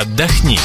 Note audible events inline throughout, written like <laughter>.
Отдохни.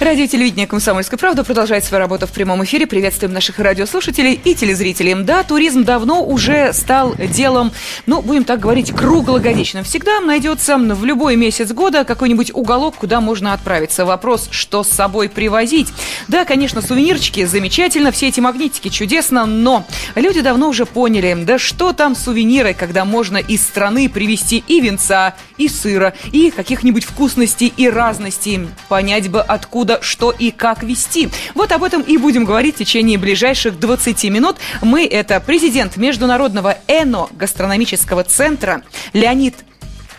Радио телевидение «Комсомольская правда» продолжает свою работу в прямом эфире. Приветствуем наших радиослушателей и телезрителей. Да, туризм давно уже стал делом, ну, будем так говорить, круглогодичным. Всегда найдется в любой месяц года какой-нибудь уголок, куда можно отправиться. Вопрос, что с собой привозить. Да, конечно, сувенирчики замечательно, все эти магнитики чудесно, но люди давно уже поняли, да что там сувениры, когда можно из страны привезти и венца, и сыра, и каких-нибудь вкусностей и разностей. Понять бы, откуда откуда, что и как вести. Вот об этом и будем говорить в течение ближайших 20 минут. Мы – это президент Международного эно-гастрономического центра Леонид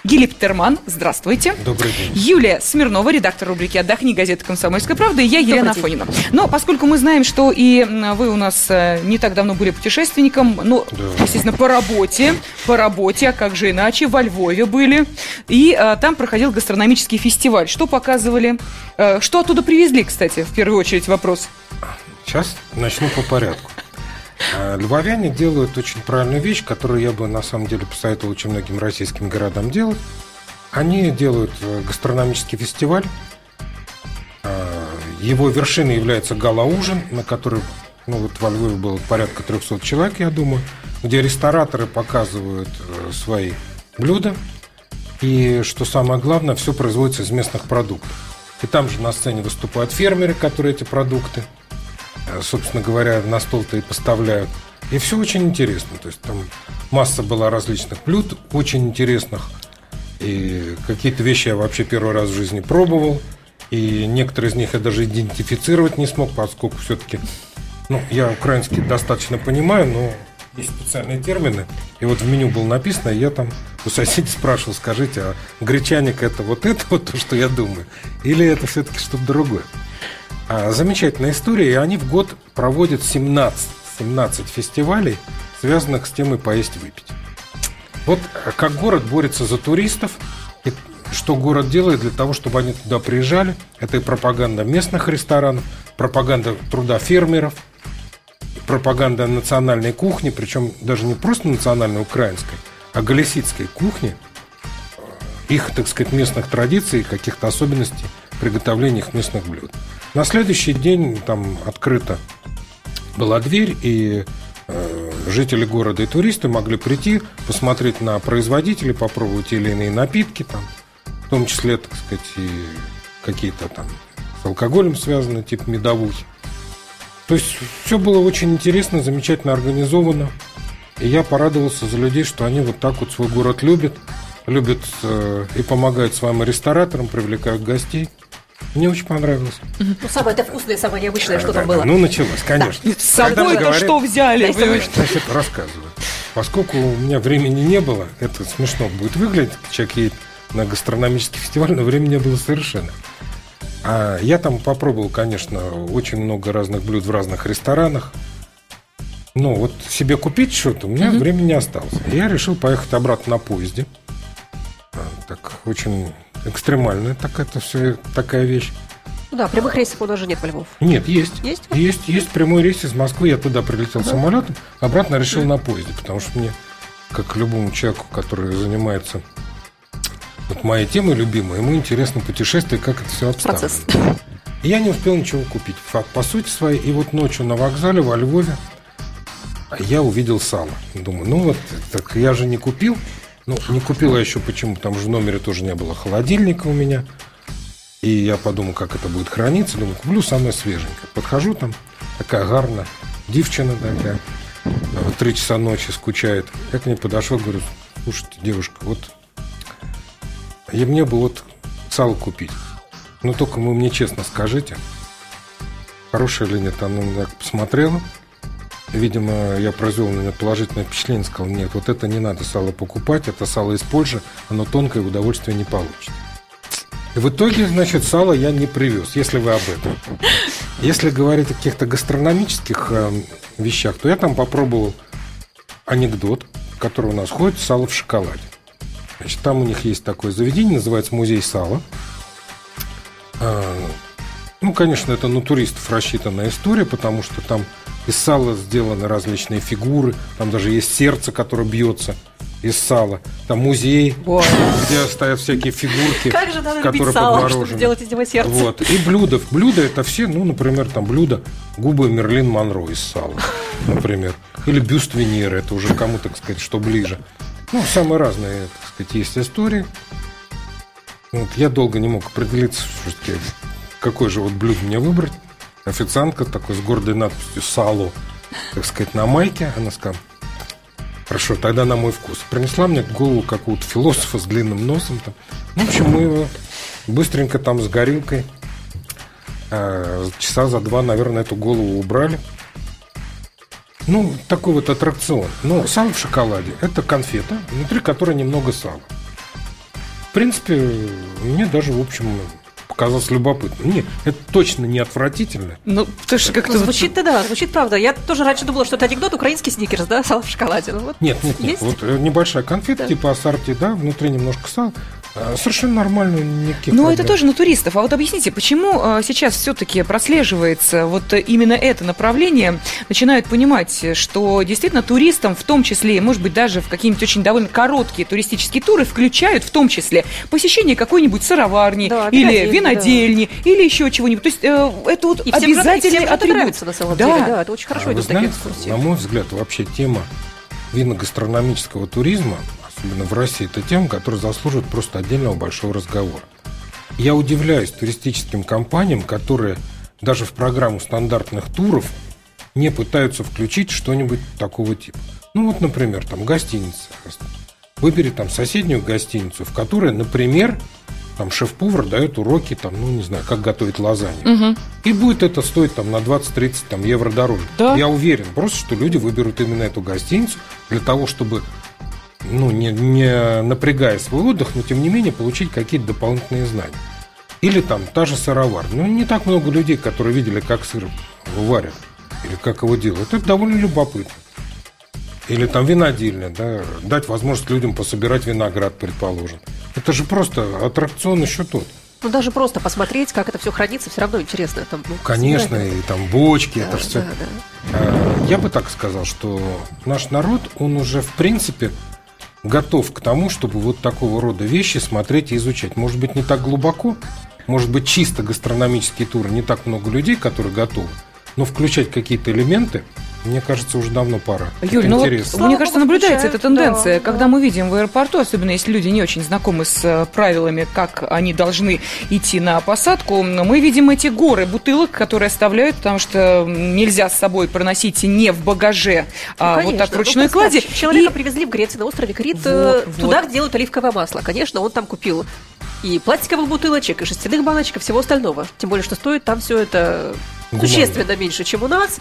Гилиптерман, здравствуйте. Добрый день. Юлия Смирнова, редактор рубрики «Отдохни» газеты «Комсомольская правда», и я, Елена Афонина. Но поскольку мы знаем, что и вы у нас э, не так давно были путешественником, ну, да. естественно, по работе, по работе, а как же иначе, во Львове были, и а, там проходил гастрономический фестиваль. Что показывали? А, что оттуда привезли, кстати, в первую очередь вопрос? Сейчас начну по порядку. А, львовяне делают очень правильную вещь, которую я бы на самом деле посоветовал очень многим российским городам делать. Они делают э, гастрономический фестиваль. А, его вершиной является гала-ужин, на который ну, вот во Львове было порядка 300 человек, я думаю, где рестораторы показывают э, свои блюда. И, что самое главное, все производится из местных продуктов. И там же на сцене выступают фермеры, которые эти продукты – Э, собственно говоря, на стол-то и поставляют. И все очень интересно. То есть там масса была различных блюд, очень интересных. И какие-то вещи я вообще первый раз в жизни пробовал. И некоторые из них я даже идентифицировать не смог, поскольку все-таки ну, я украинский достаточно понимаю, но есть специальные термины. И вот в меню было написано, и я там у соседей спрашивал, скажите, а гречаник это вот это вот то, что я думаю? Или это все-таки что-то другое? А, замечательная история, и они в год проводят 17, 17 фестивалей, связанных с темой «Поесть выпить». Вот э, как город борется за туристов, и что город делает для того, чтобы они туда приезжали. Это и пропаганда местных ресторанов, пропаганда труда фермеров, пропаганда национальной кухни, причем даже не просто национальной украинской, а галисидской кухни, их, так сказать, местных традиций каких-то особенностей приготовления их местных блюд. На следующий день там открыта была дверь, и э, жители города и туристы могли прийти, посмотреть на производителей, попробовать те или иные напитки, там, в том числе, так сказать, и какие-то там с алкоголем связанные, типа медовухи. То есть все было очень интересно, замечательно организовано. И я порадовался за людей, что они вот так вот свой город любят, любят э, и помогают своим рестораторам, привлекают гостей. Мне очень понравилось. Ну, самое это вкусное, самое необычное, что там было. Ну, началось, конечно. С собой-то что взяли? Значит, рассказываю. Поскольку у меня времени не было, это смешно будет выглядеть, человек едет на гастрономический фестиваль, но времени не было совершенно. А я там попробовал, конечно, очень много разных блюд в разных ресторанах. Ну, вот себе купить что-то у меня времени не осталось. Я решил поехать обратно на поезде. А, так очень экстремальная так это все такая вещь. Ну да, прямых рейсов даже нет во Львов. Нет, есть. Есть? Есть, есть прямой рейс из Москвы. Я туда прилетел да. самолетом, обратно решил да. на поезде, потому что мне, как любому человеку, который занимается вот моей темой любимой, ему интересно путешествие, как это все обставлено. Процесс. И я не успел ничего купить. По сути своей. И вот ночью на вокзале во Львове я увидел сало. Думаю, ну вот, так я же не купил. Ну, не купила еще почему, там же в номере тоже не было холодильника у меня. И я подумал, как это будет храниться. Думаю, куплю самое свеженькое. Подхожу там, такая гарна, девчина такая, в три часа ночи скучает. Я к ней подошел, говорю, слушайте, девушка, вот и мне бы вот сало купить. Но только вы мне честно скажите, хорошая или нет. Она меня посмотрела, Видимо, я произвел на меня положительное впечатление, сказал, нет, вот это не надо сало покупать, это сало из Польши, оно тонкое, удовольствие не получит. И в итоге, значит, сало я не привез, если вы об этом. Если говорить о каких-то гастрономических э, вещах, то я там попробовал анекдот, который у нас ходит, сало в шоколаде. Значит, там у них есть такое заведение, называется музей сала. А, ну, конечно, это на туристов рассчитанная история, потому что там из сала сделаны различные фигуры, там даже есть сердце, которое бьется. из сала. Там музей, Ой. где стоят всякие фигурки, Как же надо которые сало, чтобы подморожены. делать из него сердце. Вот. И блюда. Блюда это все, ну, например, там блюдо губы Мерлин Монро из сала, например. Или бюст Венеры, это уже кому, так сказать, что ближе. Ну, самые разные, так сказать, есть истории. Вот, я долго не мог определиться, какое же вот блюдо мне выбрать. Официантка такой с гордой надписью «Сало», так сказать, на майке. Она сказала, хорошо, тогда на мой вкус. Принесла мне голову какого-то философа с длинным носом. Там. В общем, мы его быстренько там с горилкой э, часа за два, наверное, эту голову убрали. Ну, такой вот аттракцион. Но сало в шоколаде – это конфета, внутри которой немного сала. В принципе, мне даже, в общем, показалось любопытно. Не, это точно не отвратительно. Ну, потому что как-то... Ну, звучит-то да, звучит правда. Я тоже раньше думала, что это анекдот украинский сникерс, да, <laughs> сало в шоколаде. Ну, вот Нет, нет, нет. Есть? Вот э, небольшая конфета, Да. типа ассорти, да, внутри немножко сала. Э, Совершенно нормально, никаких Ну, это проблем. тоже на туристов. А вот объясните, почему э, сейчас все-таки прослеживается вот э, именно это направление, начинают понимать, что действительно туристам, в том числе, может быть, даже в какие-нибудь очень довольно короткие туристические туры, включают в том числе посещение какой-нибудь сыроварни Да, или винодельни, винодельни, или еще чего-нибудь. То есть это вот И всем обязательный всем это атрибут. нравится на самом Да. деле, да, это очень хорошо А вы идут такие знаете, экскурсии. на мой взгляд, вообще тема винно-гастрономического туризма, особенно в России, это тема, которая заслуживает просто отдельного большого разговора. Я удивляюсь туристическим компаниям, которые даже в программу стандартных туров не пытаются включить что-нибудь такого типа. Ну вот, например, там гостиница. Выбери там соседнюю гостиницу, в которой, например, там шеф-повар дает уроки, там, ну, не знаю, как готовить лазанью. Мгм. И будет это стоить там на 20-30 там, евро дороже. Да. Я уверен просто, что люди выберут именно эту гостиницу для того, чтобы, ну, не, не напрягая свой отдых, но тем не менее получить какие-то дополнительные знания. Или там та же сыровар. Ну, не так много людей, которые видели, как сыр варят или как его делают. Это довольно любопытно. Или там винодельня, да, дать возможность людям пособирать виноград, предположим. Это же просто аттракцион еще тот. Ну, даже просто посмотреть, как это все хранится, все равно интересно. Там, ну, Конечно, и там бочки, Да, это все. да, да. А, Я бы так сказал, что наш народ, он уже в принципе готов к тому, чтобы вот такого рода вещи смотреть и изучать. Может быть, не так глубоко, может быть, чисто гастрономические туры, не так много людей, которые готовы, но включать какие-то элементы, мне кажется, уже давно пора. Юль, Это ну вот, интересно. мне Слава кажется, наблюдается эта тенденция, да, когда да. мы видим в аэропорту, особенно если люди не очень знакомы с э, правилами, как они должны идти на посадку, мы видим эти горы бутылок, которые оставляют, потому что нельзя с собой проносить не в багаже, а Ну, вот так конечно. в ручной Ну, кладе. Человека И- привезли в Греции на острове Крит, э, Вот, туда, вот. где делают оливковое масло. Конечно, он там купил и пластиковых бутылочек, и шерстяных баночек, и всего остального. Тем более, что стоит там все это Гуманно. существенно меньше, чем у нас.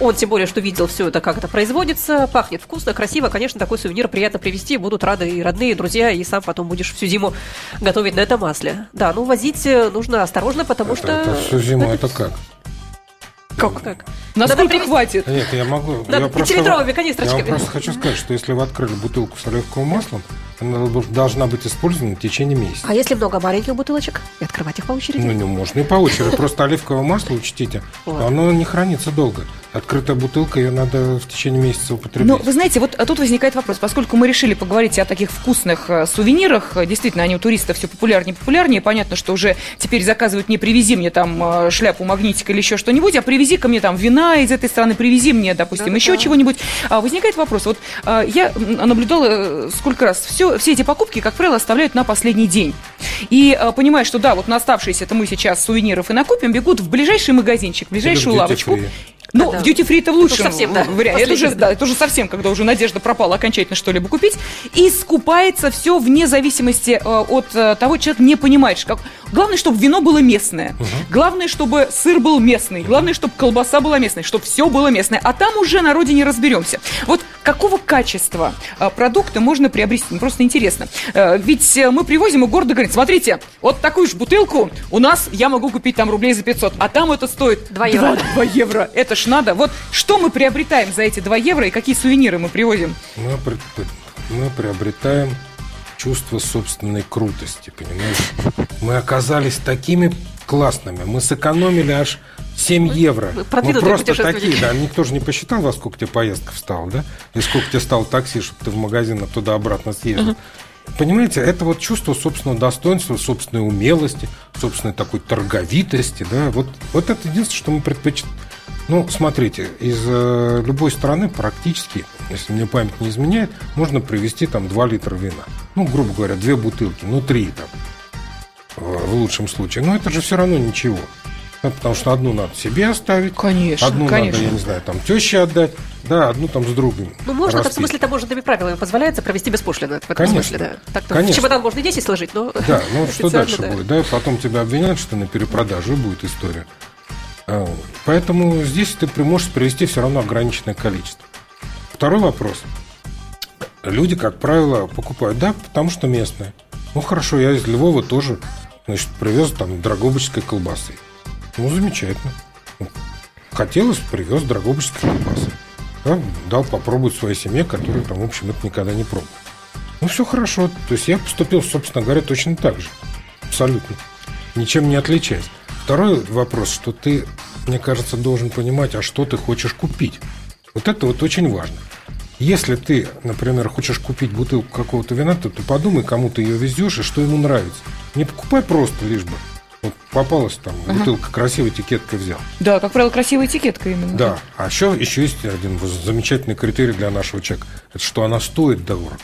Он тем более, что видел все это, как это производится, пахнет вкусно, красиво. Конечно, такой сувенир приятно привезти, будут рады и родные, и друзья, и сам потом будешь всю зиму готовить на этом масле. Да, ну возить э, нужно осторожно, потому Это, что... это всю зиму, это как? Как? как? Насколько Надо привезти- хватит? Нет, я могу. Да, я просто, пятилитровыми я канистрочками. вам просто хочу сказать, что если вы открыли бутылку с оливковым маслом, она должна быть использована в течение месяца. А если много маленьких бутылочек? И открывать их по очереди? Ну, не можно и по очереди. Просто оливковое масло, учтите, оно не хранится долго. Открытая бутылка, ее надо в течение месяца употребить. Ну, вы знаете, вот а тут возникает вопрос, поскольку мы решили поговорить о таких вкусных э, сувенирах, э, действительно, они у туристов все популярнее и популярнее, понятно, что уже теперь заказывают не привези мне там э, шляпу магнитик или еще что-нибудь, а привези ко мне там вина из этой страны, привези мне, допустим, Да-да-да. еще чего-нибудь. А, возникает вопрос, вот а, я наблюдала сколько раз, все, все эти покупки, как правило, оставляют на последний день. И а, понимая, что да, вот на оставшиеся это мы сейчас сувениров и накупим, бегут в ближайший магазинчик, в ближайшую лавочку. free. Ну, в duty free это в Это лучшем совсем, да, варианте. Это уже, да, это уже совсем, когда уже надежда пропала окончательно что-либо купить. И скупается все вне зависимости э, от э, того, человек не понимает. Как... Главное, чтобы вино было местное. Главное, чтобы сыр был местный. Главное, чтобы колбаса была местной. Чтобы все было местное. А там уже на родине разберемся. Вот какого качества э, продукты можно приобрести? Мне просто интересно. Э, ведь э, мы привозим и гордо говорим, смотрите, вот такую же бутылку у нас я могу купить там рублей за 500, а там это стоит Два евро. 2 евро. Это ж надо. Вот что мы приобретаем за эти 2 евро и какие сувениры мы привозим? Мы, мы приобретаем чувство собственной крутости, понимаешь? Мы оказались такими классными. Мы сэкономили аж 7 евро. Мы просто такие, да. Никто же не посчитал, во сколько тебе поездка встала, да? И сколько тебе стало такси, чтобы ты в магазин туда-обратно съездил. Понимаете, это вот чувство собственного достоинства, собственной умелости, собственной такой торговитости, да, вот, вот это единственное, что мы предпочитаем. Ну, смотрите, из э, любой страны практически, если мне память не изменяет, можно привезти там 2 литра вина. Ну, грубо говоря, две бутылки, ну, три там, в лучшем случае. Но это же все равно ничего. Да, потому что одну надо себе оставить, Конечно, одну конечно. надо, я не знаю, там теще отдать, да, одну там с другом. Ну, можно, так в распить. смысле таможенными правилами позволяется провести беспошлино. Это в этом Конечно. смысле, да. Так-то Конечно. в чемодан можно и 10 сложить, но Да, ну что дальше да. будет, да? Потом тебя обвиняют, что на перепродаже будет история. А, Поэтому здесь ты можешь привести все равно ограниченное количество. Второй вопрос. Люди, как правило, покупают, да, потому что местные. Ну хорошо, я из Львова тоже, значит, привез там драгобычской колбасы. Ну, замечательно. Хотелось, привез драгобычской колбасы. Да, дал попробовать своей семье, которая там, в общем, это никогда не пробовала. Ну, все хорошо. То есть я поступил, собственно говоря, точно так же. Абсолютно. Ничем не отличаясь. Второй вопрос, что ты, мне кажется, должен понимать, а что ты хочешь купить. Вот это вот очень важно. Если ты, например, хочешь купить бутылку какого-то вина, то ты подумай, кому ты ее везешь и что ему нравится. Не покупай просто лишь бы. Вот попалась там бутылка, красивая этикетка взял. Да, как правило, красивая этикетка именно. Да. А еще, еще есть один замечательный критерий для нашего человека. Это что она стоит дорого.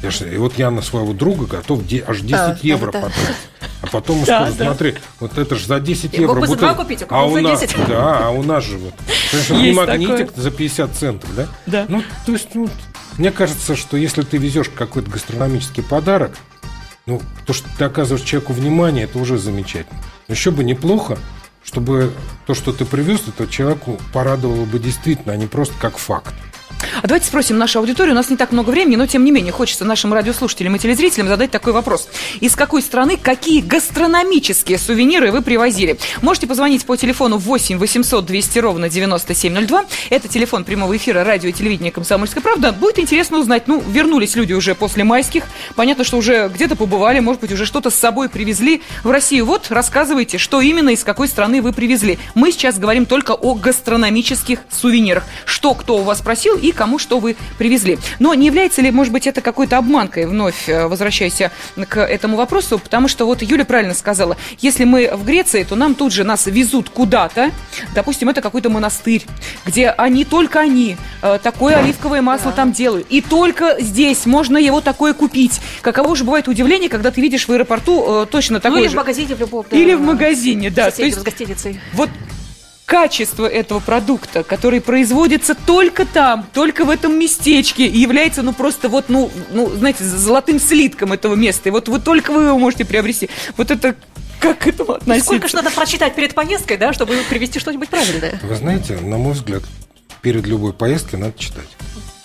Я ж- и вот я на своего друга готов де- аж 10 Да, евро да, потратить. А потом Да, скажу, да. смотри, вот это же за 10 Я евро мог бы за бутылка. два купить, а а у за нас, 10. Да, а у нас же вот. Конечно, не Есть магнитик такое. за 50 центов, да? Да. Ну, то есть, ну, мне кажется, что если ты везешь какой-то гастрономический подарок, ну, то, что ты оказываешь человеку внимание, это уже замечательно. Но еще бы неплохо, чтобы то, что ты привез, это человеку порадовало бы действительно, а не просто как факт. А давайте спросим нашу аудиторию. У нас не так много времени, но тем не менее хочется нашим радиослушателям и телезрителям задать такой вопрос. Из какой страны какие гастрономические сувениры вы привозили? Можете позвонить по телефону 8 800 200 ровно 9702. Это телефон прямого эфира радио и телевидения «Комсомольская правда». Будет интересно узнать, ну, вернулись люди уже после майских. Понятно, что уже где-то побывали, может быть, уже что-то с собой привезли в Россию. Вот, рассказывайте, что именно из какой страны вы привезли. Мы сейчас говорим только о гастрономических сувенирах. Что кто у вас просил и кому что вы привезли. Но не является ли, может быть, это какой-то обманкой, вновь э, возвращаясь к этому вопросу, потому что вот Юля правильно сказала, если мы в Греции, то нам тут же нас везут куда-то, допустим, это какой-то монастырь, где они, только они, э, такое оливковое масло там делают, и только здесь можно его такое купить. Каково же бывает удивление, когда ты видишь в аэропорту э, точно Ну такое или в же. магазине в любом. да. Или в магазине, да. То есть с гостиницей. вот качество этого продукта, который производится только там, только в этом местечке, и является, ну, просто вот, ну, ну, знаете, золотым слитком этого места. И вот вы только вы его можете приобрести. Вот это как к этому И относиться? сколько ж надо прочитать перед поездкой, да, чтобы привезти что-нибудь правильное? Вы знаете, на мой взгляд, перед любой поездкой надо читать.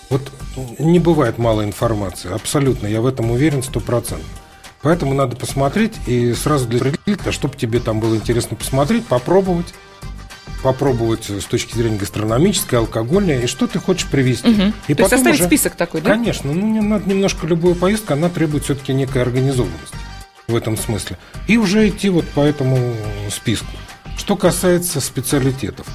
Вот не бывает мало информации, абсолютно, я в этом уверен стопроцентно. Поэтому надо посмотреть и сразу для определить, а чтобы тебе там было интересно посмотреть, попробовать, попробовать с точки зрения гастрономической, алкогольной, и что ты хочешь привезти. Мгм. И То есть составить список такой, да? Конечно, ну не надо немножко любую поездку, она требует все-таки некой организованности в этом смысле. И уже идти вот по этому списку. Что касается специалитетов,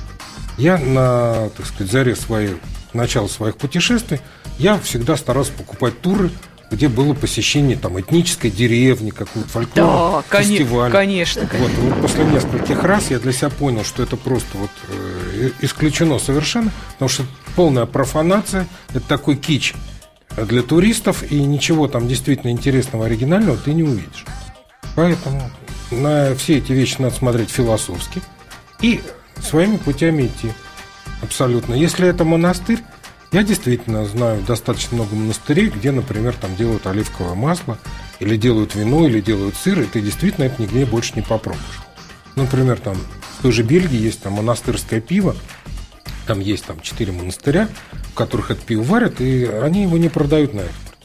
я на, так сказать, заре своей, начала своих путешествий, я всегда старался покупать туры, где было посещение там этнической деревни, какого-то Да, фольклорного коне- фестиваля. конечно. Вот, вот после нескольких раз я для себя понял, что это просто вот э, исключено совершенно, потому что полная профанация, это такой кич для туристов, и ничего там действительно интересного, оригинального ты не увидишь. Поэтому на все эти вещи надо смотреть философски и своими путями идти. Абсолютно. Если это монастырь, я действительно знаю достаточно много монастырей, где, например, там делают оливковое масло, или делают вино, или делают сыр, и ты действительно это нигде больше не попробуешь. Например, там в той же Бельгии есть там монастырское пиво, там есть там четыре монастыря, в которых это пиво варят, и они его не продают на экспорт.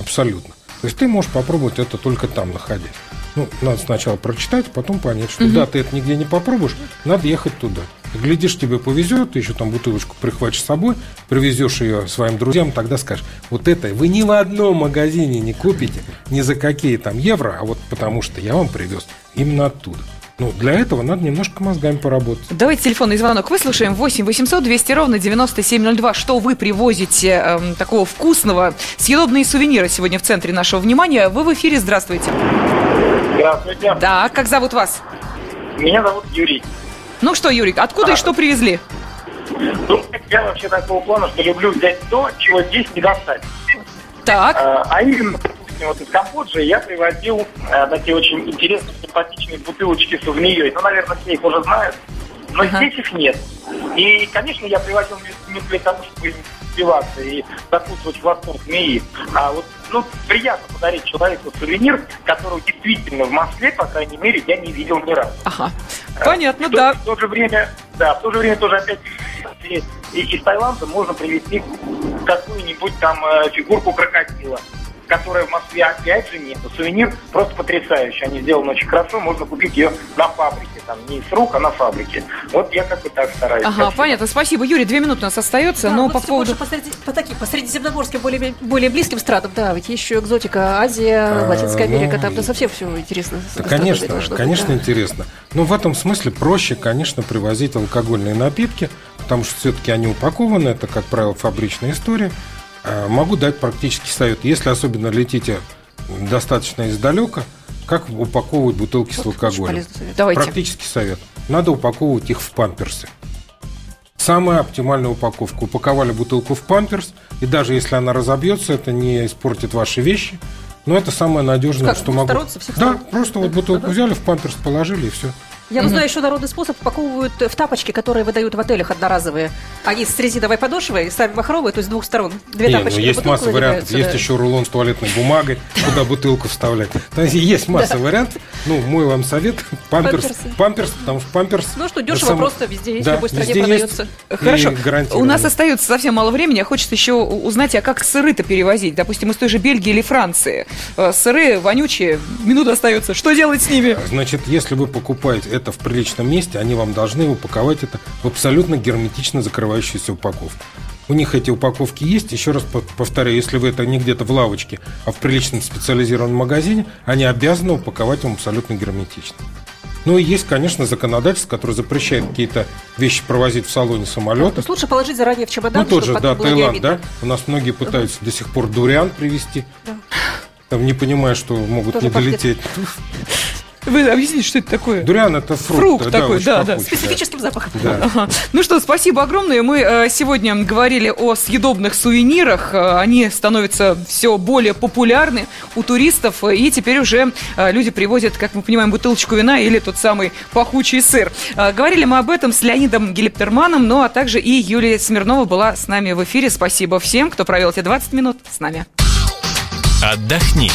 Абсолютно. То есть ты можешь попробовать это только там, находясь. Ну, надо сначала прочитать, потом понять, что да, ты это нигде не попробуешь, надо ехать туда. Глядишь, тебе повезет, ты еще там бутылочку прихватишь с собой, привезешь ее своим друзьям, тогда скажешь, вот это вы ни в одном магазине не купите, ни за какие там евро, а вот потому что я вам привез именно оттуда. Ну, для этого надо немножко мозгами поработать. Давайте телефонный звонок выслушаем. 8 800 200 ровно 9702. Что вы привозите эм, такого вкусного? Съедобные сувениры сегодня в центре нашего внимания. Вы в эфире. Здравствуйте. Здравствуйте. Да, как зовут вас? Меня зовут Юрий. Ну что, Юрий, откуда и что привезли? Ну, я вообще такого плана, что люблю взять то, чего здесь не достать. Так, А, а именно, допустим, вот из Камбоджи я привозил э, такие очень интересные, симпатичные бутылочки с змеей. Ну, наверное, все их уже знают. Но Ага. здесь их нет. И, конечно, я привозил не, для того, чтобы спиваться и закусывать восторг змеи, а вот, ну, приятно подарить человеку сувенир, которого действительно в Москве, по крайней мере, я не видел ни разу. ага. Понятно, в, то- да. в то же время, да, в то же время тоже опять и- и- из Таиланда можно привезти какую-нибудь там э, фигурку крокодила, которая в Москве опять же нет. Сувенир просто потрясающий. Они сделаны очень хорошо, можно купить ее на фабрике, там не с рук, а на фабрике. Вот я как бы так стараюсь. Ага, Спасибо. понятно. Спасибо. Юрий, две минуты у нас остается, Да, но вот по поводу... по, среди- по таким, по средиземноморским, более, более близким странам, да, ведь есть еще экзотика, Азия, А, Латинская Америка, ну, там да совсем все интересно. Да, конечно, конечно, да. интересно. Но в этом смысле проще, конечно, привозить алкогольные напитки, потому что все-таки они упакованы, это, как правило, фабричная история. А, Могу дать практический совет. Если особенно летите достаточно издалека, как упаковывать бутылки с Вот очень алкоголем? Давайте. Практический совет. Надо упаковывать их в памперсы. Самая оптимальная упаковка. Упаковали бутылку в памперс, и даже если она разобьется, это не испортит ваши вещи. Но это самое надежное, Как, что могу. всех Да, сторон? просто вот бутылку взяли, в памперс положили и все. Я знаю еще народный способ, упаковывают в тапочки, которые выдают в отелях одноразовые. Они с резиновой подошвой, сами махровые, то есть с двух сторон. Две Не, ну тапочки на есть масса вариантов. Есть да. еще рулон с туалетной бумагой, куда бутылку вставлять. То есть есть масса вариантов. Ну, мой вам совет памперс. Памперсы. Памперс, потому что памперс. Ну что, дешево просто везде есть, в любой стране продается. Хорошо. У нас остается совсем мало времени. а Хочется еще узнать, а как сыры-то перевозить? Допустим, из той же Бельгии или Франции. Э, Сыры вонючие, минута остается. Что делать с ними? Значит, если вы покупаете это в приличном месте, они вам должны упаковать это в абсолютно герметично закрывающуюся упаковку. У них эти упаковки есть. Еще раз по- повторяю, если вы это не где-то в лавочке, а в приличном специализированном магазине, они обязаны упаковать вам абсолютно герметично. Ну и есть, конечно, законодательство, которое запрещает какие-то вещи провозить в салоне самолета. лучше положить заранее в чемодан, Ну, тот же, да, Таиланд, да. У нас многие пытаются до сих пор дуриан привезти, Да. там, не понимая, что могут Тоже не пахнет. долететь. Вы объясните, что это такое? Дуриан – это фрукт. Фрукт такой, очень да, да, пахучий, Специфическим запахом. Да. Ага. Ну что, спасибо огромное. Мы э, сегодня говорили о съедобных сувенирах. Э, Они становятся все более популярны у туристов. И теперь уже э, люди привозят, как мы понимаем, бутылочку вина или тот самый пахучий сыр. Говорили мы об этом с Леонидом Гелиптерманом, ну а также и Юлия Смирнова была с нами в эфире. Спасибо всем, кто провел эти 20 минут с нами. Отдохни.